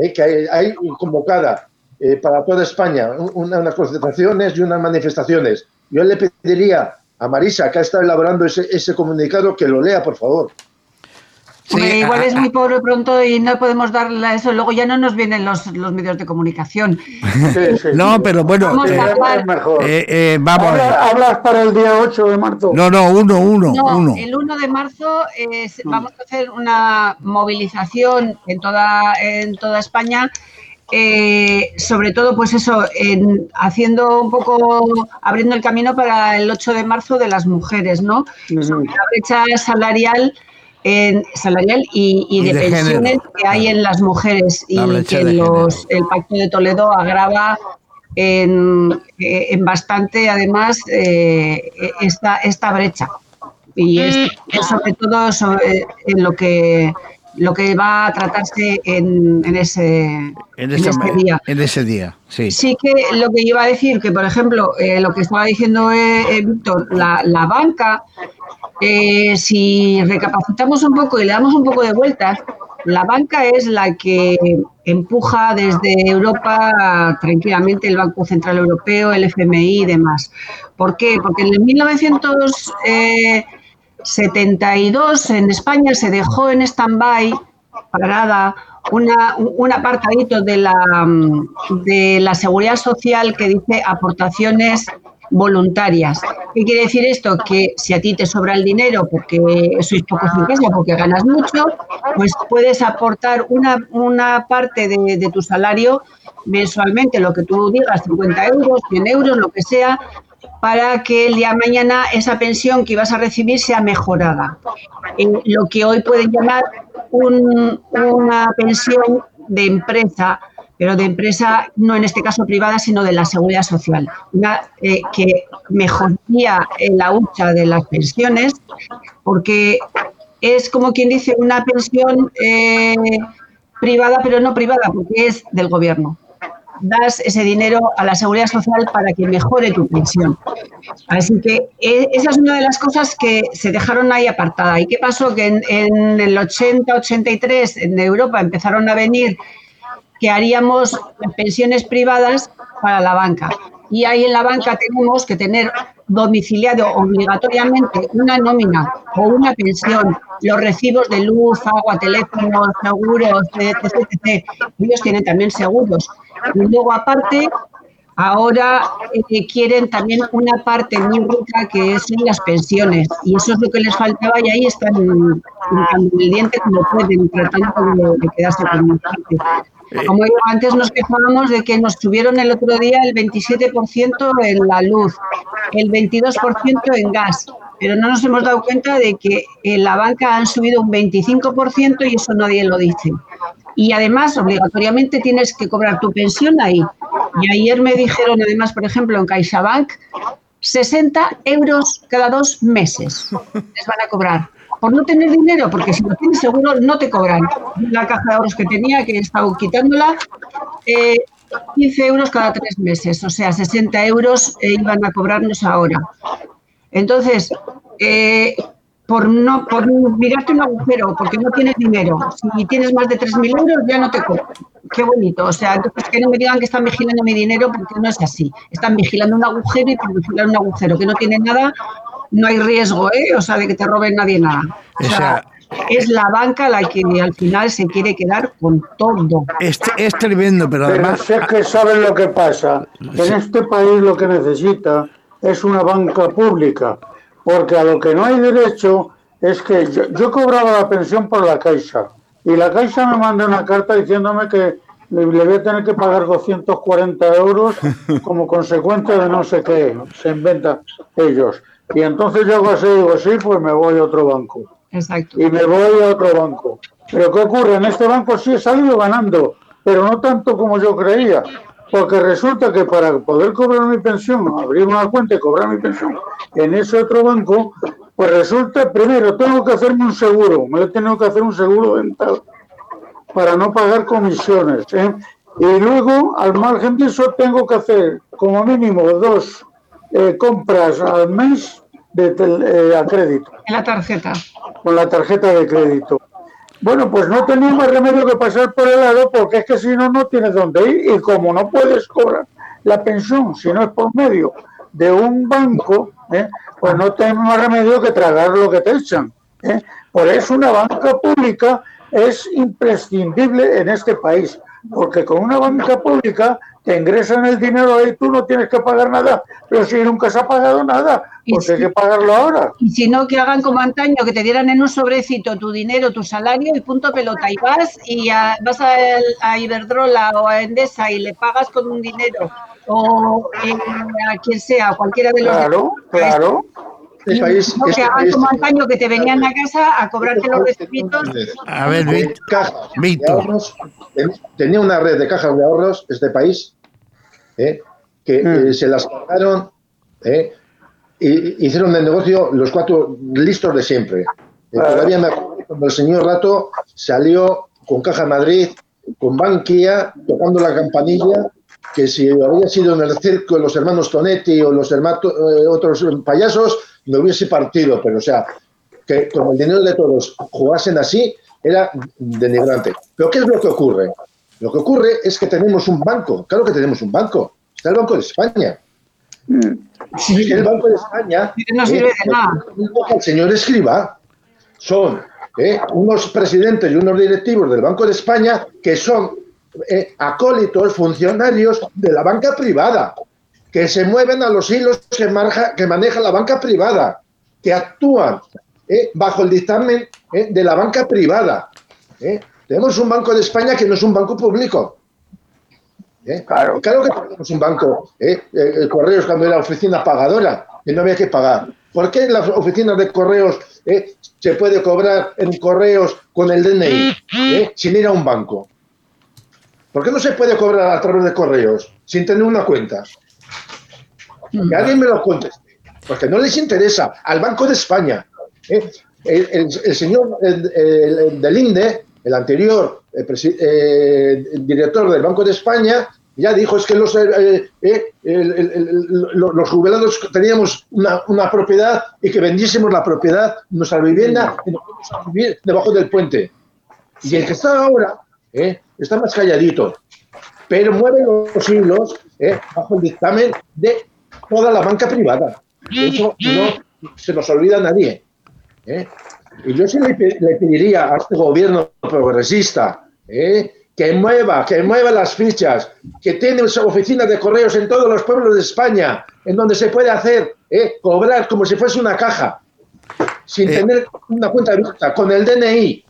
Speaker 4: eh, que hay, convocada eh, para toda España, unas concentraciones y unas manifestaciones. Yo le pediría a Marisa, que ha estado elaborando ese, ese comunicado, que lo lea, por favor.
Speaker 5: Igual es muy pobre pronto y no podemos darle a eso. Luego ya no nos vienen los, los medios de comunicación.
Speaker 1: no, pero bueno,
Speaker 3: vamos,
Speaker 1: eh,
Speaker 3: eh, eh, vamos ¿Hablas, para el día 8 de marzo?
Speaker 1: No, no, 1, 1.
Speaker 5: No, el 1 de marzo vamos a hacer una movilización en toda, en toda España eh, sobre todo, pues eso, en, haciendo un poco, abriendo el camino para el 8 de marzo de las mujeres, ¿no? la brecha salarial, salarial y, de, pensiones que hay en las mujeres y que los, el Pacto de Toledo agrava en, eh, bastante, además, eh, esta, esta brecha. Y es, sobre todo en lo que lo que va a tratarse en, ese,
Speaker 1: en, ese día. En ese día, sí.
Speaker 5: Sí que lo que iba a decir, que por ejemplo, eh, lo que estaba diciendo eh, eh, Víctor, la, banca, si recapacitamos un poco y le damos un poco de vueltas, la banca es la que empuja desde Europa tranquilamente el Banco Central Europeo, el FMI y demás. ¿Por qué? Porque en el 1900... 72 en España se dejó en stand-by, parada, una, un apartadito de la, de la seguridad social que dice aportaciones voluntarias. ¿Qué quiere decir esto? Que si a ti te sobra el dinero porque sois pocos en porque ganas mucho, pues puedes aportar una, una parte de, de, tu salario mensualmente, lo que tú digas, 50 euros, 100 euros, lo que sea, para que el día de mañana esa pensión que ibas a recibir sea mejorada. En lo que hoy pueden llamar una pensión de empresa, pero de empresa no en este caso privada, sino de la seguridad social, una, eh, que mejoraría la hucha de las pensiones, porque es como quien dice una pensión eh, privada, pero no privada, porque es del gobierno das ese dinero a la seguridad social para que mejore tu pensión. Así que e, esa es una de las cosas que se dejaron ahí apartada. ¿Y qué pasó? Que en, el 80-83 en Europa empezaron a venir que haríamos pensiones privadas para la banca. Y ahí en la banca tenemos que tener domiciliado obligatoriamente una nómina o una pensión, los recibos de luz, agua, teléfonos, seguros, etc, etc. Ellos tienen también seguros. Y luego, aparte, ahora eh, quieren también una parte muy rica que son las pensiones. Y eso es lo que les faltaba y ahí están en el diente como pueden, tratando de, quedarse con el parte. Como yo antes nos quejábamos de que nos subieron el otro día el 27% en la luz, el 22% en gas, pero no nos hemos dado cuenta de que en la banca han subido un 25% y eso nadie lo dice y además obligatoriamente tienes que cobrar tu pensión ahí. Y ayer me dijeron además, por ejemplo, en CaixaBank, 60 euros cada dos meses les van a cobrar. Por no tener dinero, porque si lo tienes seguro no te cobran. La caja de ahorros que tenía, que he estado quitándola, 15 eh, euros cada tres meses, o sea, 60 euros eh, iban a cobrarnos ahora. Entonces, eh, por no por mirarte un agujero, porque no tienes dinero. Si tienes más de 3.000 euros, ya no te cobran. Qué bonito. O sea, entonces que no me digan que están vigilando mi dinero, porque no es así. Están vigilando un agujero y por vigilar un agujero que no tiene nada, no hay riesgo, ¿eh? O sea, de que te roben nadie nada. O sea, es la banca la que al final se quiere quedar con todo.
Speaker 1: Es, es tremendo, pero además...
Speaker 3: sé que saben lo que pasa. En este país lo que necesita es una banca pública porque a lo que no hay derecho es que yo, cobraba la pensión por la Caixa y la Caixa me manda una carta diciéndome que le, voy a tener que pagar 240 euros como consecuencia de no sé qué, se inventan ellos. Y entonces yo hago así, digo, sí, pues me voy a otro banco.
Speaker 5: Exacto.
Speaker 3: Y me voy a otro banco. Pero ¿qué ocurre? En este banco sí he salido ganando, pero no tanto como yo creía. Porque resulta que para poder cobrar mi pensión, abrir una cuenta y cobrar mi pensión en ese otro banco, pues resulta, primero, tengo que hacerme un seguro, me tengo que hacer un seguro dental para no pagar comisiones. ¿eh? Y luego, al margen de eso, tengo que hacer como mínimo dos eh, compras al mes de eh, a crédito.
Speaker 5: En la tarjeta.
Speaker 3: Con la tarjeta de crédito. Bueno, pues no tenía más remedio que pasar por el lado porque es que si no, no tienes dónde ir. Y como no puedes cobrar la pensión si no es por medio de un banco, ¿eh? pues no tienes más remedio que tragar lo que te echan. ¿eh? Por eso una banca pública es imprescindible en este país, porque con una banca pública te ingresan el dinero ahí, tú no tienes que pagar nada, pero si nunca se ha pagado nada, pues hay que pagarlo ahora.
Speaker 5: Y si no, que hagan como antaño, que te dieran en un sobrecito tu dinero, tu salario y punto pelota, y vas y vas a, Iberdrola o a Endesa y le pagas con un dinero, o a quien sea, cualquiera de los...
Speaker 3: Claro, claro.
Speaker 5: Este país, no, que hagan como antaño que te venían a casa a cobrarte los recibitos.
Speaker 1: A ver, Víctor.
Speaker 4: Tenía una red de cajas de ahorros este país ¿eh? que mm. eh, se las pagaron ¿eh? y hicieron el negocio los cuatro listos de siempre. Todavía me acuerdo cuando el señor Rato salió con Caja Madrid, con Bankia, tocando la campanilla, que si había sido en el circo los hermanos Tonetti o los hermanos, otros payasos, me hubiese partido, pero o sea, que con el dinero de todos jugasen así era denigrante. Pero ¿qué es lo que ocurre? Lo que ocurre es que tenemos un banco, claro que tenemos un banco, está el Banco de España. Sí. El Banco de España,
Speaker 5: no sirve de nada.
Speaker 4: el señor Escriba, son eh, unos presidentes y unos directivos del Banco de España que son eh, acólitos, funcionarios de la banca privada, que se mueven a los hilos que, que maneja la banca privada, que actúan eh, bajo el dictamen de la banca privada. Tenemos un Banco de España que no es un banco público. ¿Eh? Claro. claro que tenemos un banco. ¿eh? El Correos cuando era oficina pagadora, que no había que pagar. ¿Por qué las oficinas de correos ¿eh? se puede cobrar en correos con el DNI ¿eh? sin ir a un banco? ¿Por qué no se puede cobrar a través de correos sin tener una cuenta? Que alguien me lo conteste. Porque no les interesa al Banco de España. ¿eh? El, señor del INDE el anterior eh, director del Banco de España ya dijo es que los, eh, los jubilados teníamos una, propiedad y que vendiésemos la propiedad, nuestra vivienda, y nos a vivir debajo del puente. Y el que está ahora está más calladito, pero mueve los hilos bajo el dictamen de toda la banca privada. Eso no se nos olvida a nadie. Y yo sí le, pediría a este gobierno progresista ¿eh? que mueva, que mueva las fichas, que tiene oficinas de correos en todos los pueblos de España, en donde se puede hacer, ¿eh? cobrar como si fuese una caja, sin eh. tener una cuenta abierta, con el DNI.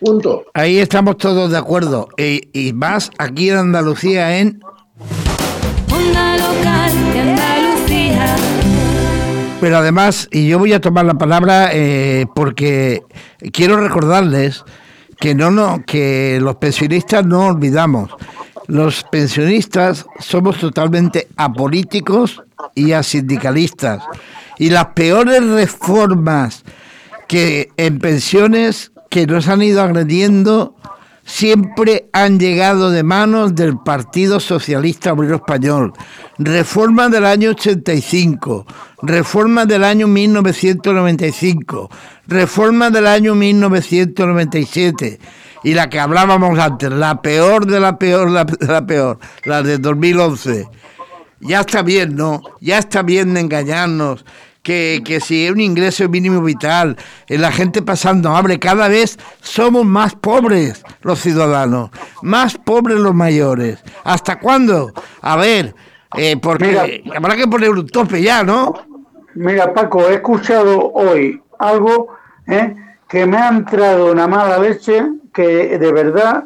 Speaker 4: Punto.
Speaker 1: Ahí estamos todos de acuerdo. Y, y más aquí en Andalucía en...
Speaker 2: Onda local de Andalucía.
Speaker 1: Pero además, y yo voy a tomar la palabra eh, porque quiero recordarles que no, no, que los pensionistas no olvidamos. Los pensionistas somos totalmente apolíticos y asindicalistas. Y las peores reformas que en pensiones que nos han ido agrediendo siempre han llegado de manos del Partido Socialista Obrero Español. Reforma del año 85, reforma del año 1995, reforma del año 1997 y la que hablábamos antes, la peor de la peor de la peor, la de 2011. Ya está bien, ¿no? Ya está bien de engañarnos, que, que si es un ingreso mínimo vital, la gente pasando hambre, cada vez somos más pobres los ciudadanos, más pobres los mayores. ¿Hasta cuándo? A ver, eh, porque habrá que poner un tope ya, ¿no?
Speaker 3: Mira, Paco, he escuchado hoy algo ¿eh? que me ha entrado una mala leche que de verdad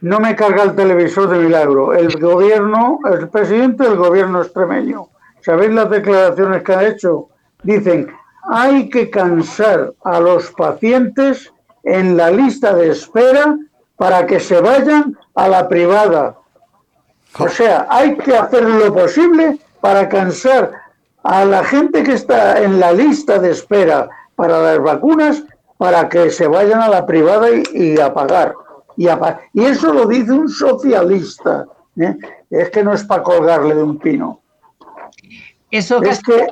Speaker 3: no me carga el televisor de milagro. El gobierno, el presidente del gobierno extremeño, ¿sabéis las declaraciones que ha hecho? Dicen, hay que cansar a los pacientes en la lista de espera para que se vayan a la privada. O sea, hay que hacer lo posible para cansar a la gente que está en la lista de espera para las vacunas para que se vayan a la privada y, a pagar. Y, y, eso lo dice un socialista. ¿eh? Es que no es para colgarle de un pino.
Speaker 5: Eso es que,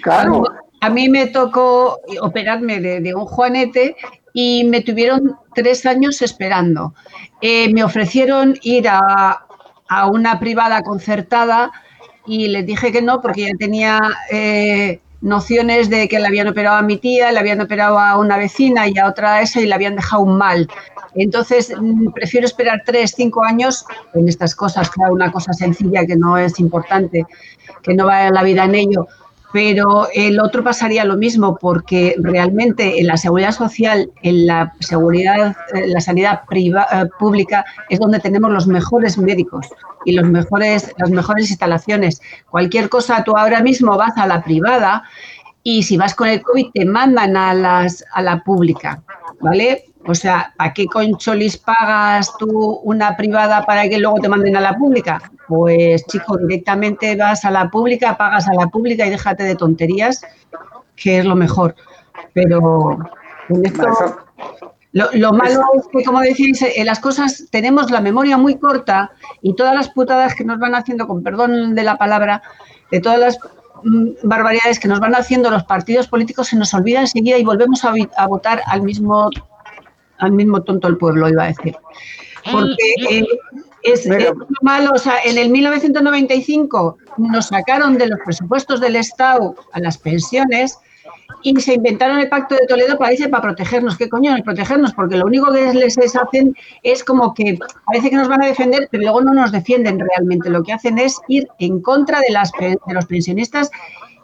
Speaker 5: claro. A mí me tocó operarme de, un juanete y me tuvieron tres años esperando. Eh, me ofrecieron ir a, a una privada concertada y les dije que no porque ya tenía eh, nociones de que le habían operado a mi tía, le habían operado a una vecina y a otra esa y le habían dejado mal. Entonces, mm, prefiero esperar tres, cinco años en estas cosas, claro, una cosa sencilla que no es importante, que no va la vida en ello, pero el otro pasaría lo mismo porque realmente en la seguridad social, en la seguridad, en la sanidad privada, eh, pública es donde tenemos los mejores médicos y los mejores, las mejores instalaciones. Cualquier cosa, tú ahora mismo vas a la privada y si vas con el COVID te mandan a, las, a la pública, ¿vale? O sea, ¿para qué con Cholis pagas tú una privada para que luego te manden a la pública? Pues chico, directamente vas a la pública, pagas a la pública y déjate de tonterías, que es lo mejor. Pero en esto, lo, malo es que, como decís, en las cosas tenemos la memoria muy corta y todas las putadas que nos van haciendo, con perdón de la palabra, de todas las mm, barbaridades que nos van haciendo los partidos políticos se nos olvida enseguida y volvemos a, a votar al mismo al mismo tonto el pueblo, iba a decir. Porque eh, es, malo, o sea, en el 1995 nos sacaron de los presupuestos del Estado a las pensiones y se inventaron el Pacto de Toledo para, para protegernos. ¿Qué coño es protegernos? Porque lo único que les hacen es como que parece que nos van a defender, pero luego no nos defienden realmente. Lo que hacen es ir en contra de, las, de los pensionistas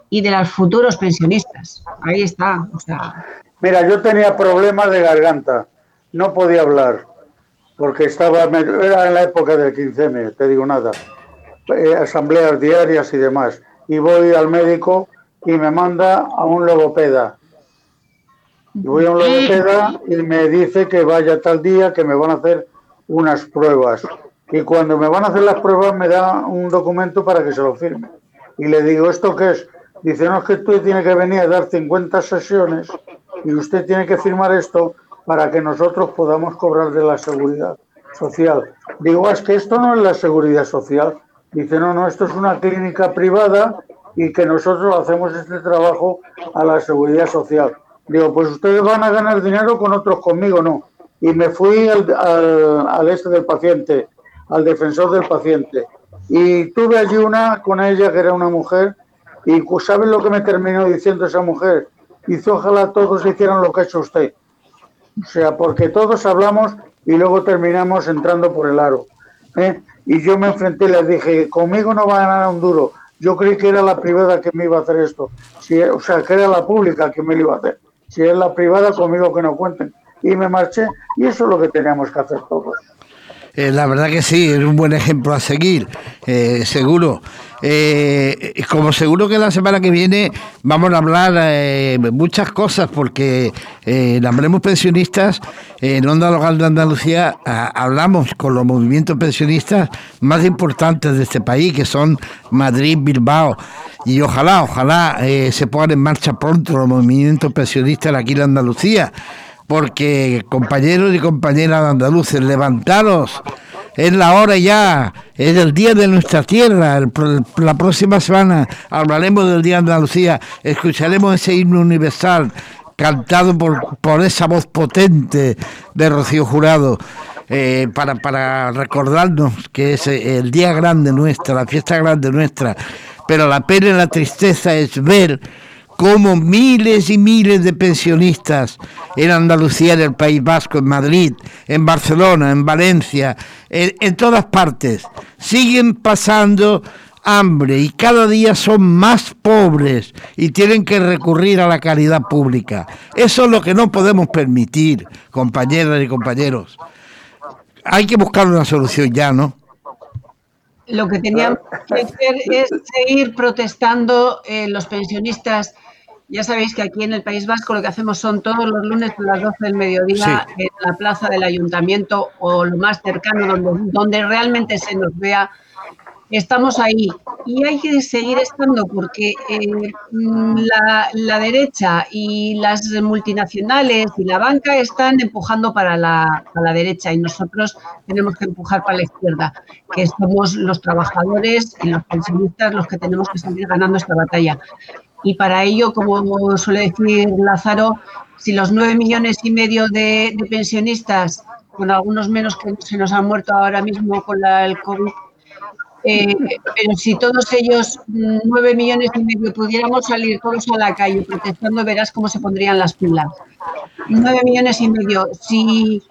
Speaker 5: y de los futuros pensionistas. Ahí está. O sea.
Speaker 3: Mira, yo tenía problemas de garganta no podía hablar, porque estaba, era en la época del 15M, te digo nada, eh, asambleas diarias y demás. Y voy al médico y me manda a un logopeda. Y voy a un logopeda y me dice que vaya tal día que me van a hacer unas pruebas. Y cuando me van a hacer las pruebas me da un documento para que se lo firme. Y le digo, ¿esto qué es? Dice, no, es que tú tienes que venir a dar 50 sesiones y usted tiene que firmar esto para que nosotros podamos cobrar de la seguridad social. Digo, es que esto no es la seguridad social. Dice, no, no, esto es una clínica privada y que nosotros hacemos este trabajo a la seguridad social. Digo, pues ustedes van a ganar dinero con otros, conmigo no. Y me fui al, este del paciente, al defensor del paciente. Y tuve allí una con ella que era una mujer y ¿saben lo que me terminó diciendo esa mujer? Dice, ojalá todos hicieran lo que ha hecho usted. O sea, porque todos hablamos y luego terminamos entrando por el aro. ¿eh? Y yo me enfrenté y les dije, conmigo no va a ganar un duro. Yo creí que era la privada que me iba a hacer esto. Si, o sea, que era la pública que me lo iba a hacer. Si es la privada, conmigo que no cuenten. Y me marché y eso es lo que teníamos que hacer todos.
Speaker 1: Eh, la verdad que sí, es un buen ejemplo a seguir, eh, seguro. Eh, como seguro que la semana que viene vamos a hablar muchas cosas, porque en Hablemos Pensionistas, en Onda Local de Andalucía, hablamos con los movimientos pensionistas más importantes de este país, que son Madrid, Bilbao. Y ojalá, ojalá se pongan en marcha pronto los movimientos pensionistas aquí en Andalucía porque compañeros y compañeras andaluces, levantaros, es la hora ya, es el día de nuestra tierra, la próxima semana hablaremos del Día de Andalucía, escucharemos ese himno universal cantado por, por esa voz potente de Rocío Jurado. Eh, para, para recordarnos que es el día grande nuestra, la fiesta grande nuestra, pero la pena y la tristeza es ver como miles y miles de pensionistas en Andalucía, en el País Vasco, en Madrid, en Barcelona, en Valencia, en, todas partes, siguen pasando hambre y cada día son más pobres y tienen que recurrir a la caridad pública. Eso es lo que no podemos permitir, compañeras y compañeros. Hay que buscar una solución ya, ¿no?
Speaker 5: Lo que teníamos que hacer es seguir protestando eh, los pensionistas. Ya sabéis que aquí en el País Vasco lo que hacemos son todos los lunes a las 12 del mediodía en la plaza del ayuntamiento o lo más cercano donde, donde realmente se nos vea estamos ahí y hay que seguir estando porque eh, la, derecha y las multinacionales y la banca están empujando para la, derecha y nosotros tenemos que empujar para la izquierda, que somos los trabajadores y los pensionistas los que tenemos que seguir ganando esta batalla. Y para ello, como suele decir Lázaro, si los nueve millones y medio de, pensionistas, con algunos menos que se nos han muerto ahora mismo con la, el COVID, eh, pero si todos ellos, nueve millones y medio, pudiéramos salir todos a la calle protestando, verás cómo se pondrían las pilas. Nueve millones y medio. Si,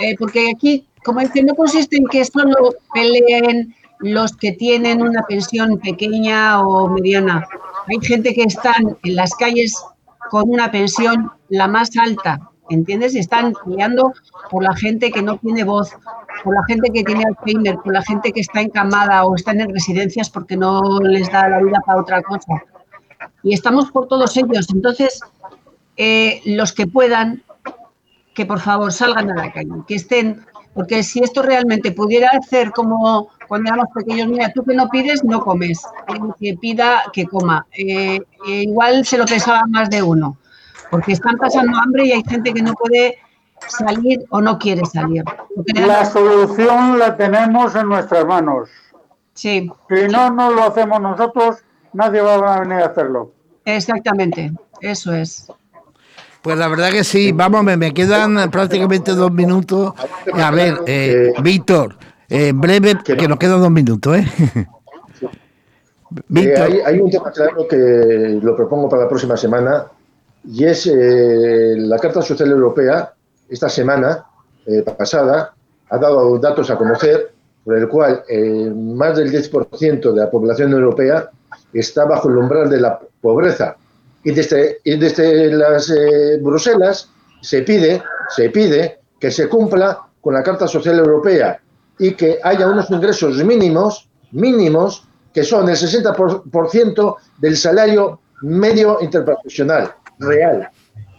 Speaker 5: eh, porque aquí, como dice, no consiste en que solo peleen los que tienen una pensión pequeña o mediana. Hay gente que están en las calles con una pensión la más alta, ¿entiendes? Están peleando por la gente que no tiene voz, por la gente que tiene Alzheimer, por la gente que está encamada o está en residencias porque no les da la vida para otra cosa. Y estamos por todos ellos. Entonces, eh, los que puedan, que por favor salgan a la calle, que estén, porque si esto realmente pudiera hacer como cuando éramos pequeños, mira, tú que no pides, no comes, que pida, que coma. Eh, igual se lo pensaba más de uno porque están pasando hambre y hay gente que no puede salir o no quiere salir.
Speaker 3: La solución la tenemos en nuestras manos.
Speaker 5: Sí.
Speaker 3: Si no, no lo hacemos nosotros, nadie va a venir a hacerlo.
Speaker 5: Exactamente, eso es.
Speaker 1: Pues la verdad que sí, vamos, me, quedan prácticamente dos minutos. A ver, eh, Víctor, eh, breve, que nos quedan dos minutos, ¿eh?
Speaker 4: eh hay, hay, un tema claro que lo propongo para la próxima semana, y es eh, la Carta Social Europea, esta semana eh, pasada, ha dado datos a conocer por el cual eh, más del 10% de la población europea está bajo el umbral de la pobreza. Y desde, y desde las Bruselas se pide, se pide que se cumpla con la Carta Social Europea y que haya unos ingresos mínimos, mínimos, que son el 60% del salario medio interprofesional real.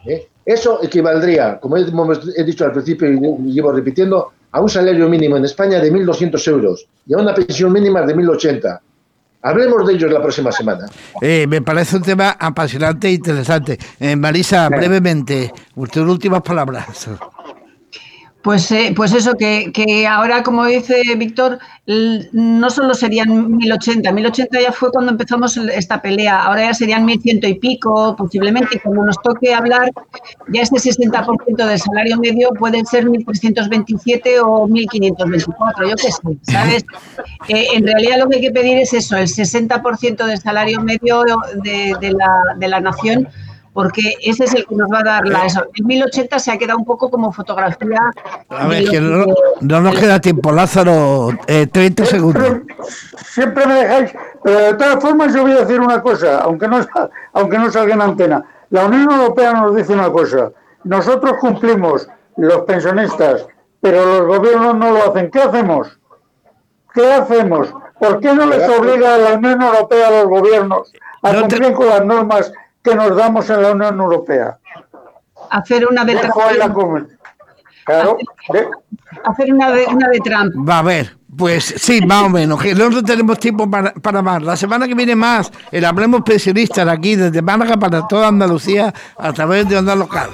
Speaker 4: ¿eh? Eso equivaldría, como he dicho al principio y llevo repitiendo, a un salario mínimo en España de 1.200 euros y a una pensión mínima de 1.080. Hablemos de ellos la próxima semana.
Speaker 1: Eh, me parece un tema apasionante e interesante. Eh, Marisa, brevemente, tus últimas palabras.
Speaker 5: Pues, eh, pues eso, que, que, ahora, como dice Víctor, no solo serían 1080, 1080 ya fue cuando empezamos esta pelea, ahora ya serían 1100 y pico, posiblemente, y cuando nos toque hablar, ya este 60% del salario medio pueden ser 1327 o 1524, yo qué sé, ¿sabes? Eh, en realidad lo que hay que pedir es eso, el 60% del salario medio de, de, la, de la nación porque ese es el que nos va a dar la eso. El 1080 se ha quedado un poco como fotografía.
Speaker 1: A ver, que no, nos queda tiempo, Lázaro, 30 eh, segundos.
Speaker 3: Siempre me dejáis, pero de todas formas yo voy a decir una cosa, aunque no, aunque no salga en antena. La Unión Europea nos dice una cosa, nosotros cumplimos los pensionistas, pero los gobiernos no lo hacen. ¿Qué hacemos? ¿Qué hacemos? ¿Por qué no les obliga a la Unión Europea a los gobiernos a cumplir con las normas que nos damos en la Unión Europea.
Speaker 5: Hacer una de Trump. Claro. Hacer una de, una de Trump.
Speaker 1: Va a ver. Pues sí, más o menos. Que no tenemos tiempo para, para, más. La semana que viene más, el Hablemos Pensionistas aquí desde Málaga para toda Andalucía a través de Onda Local.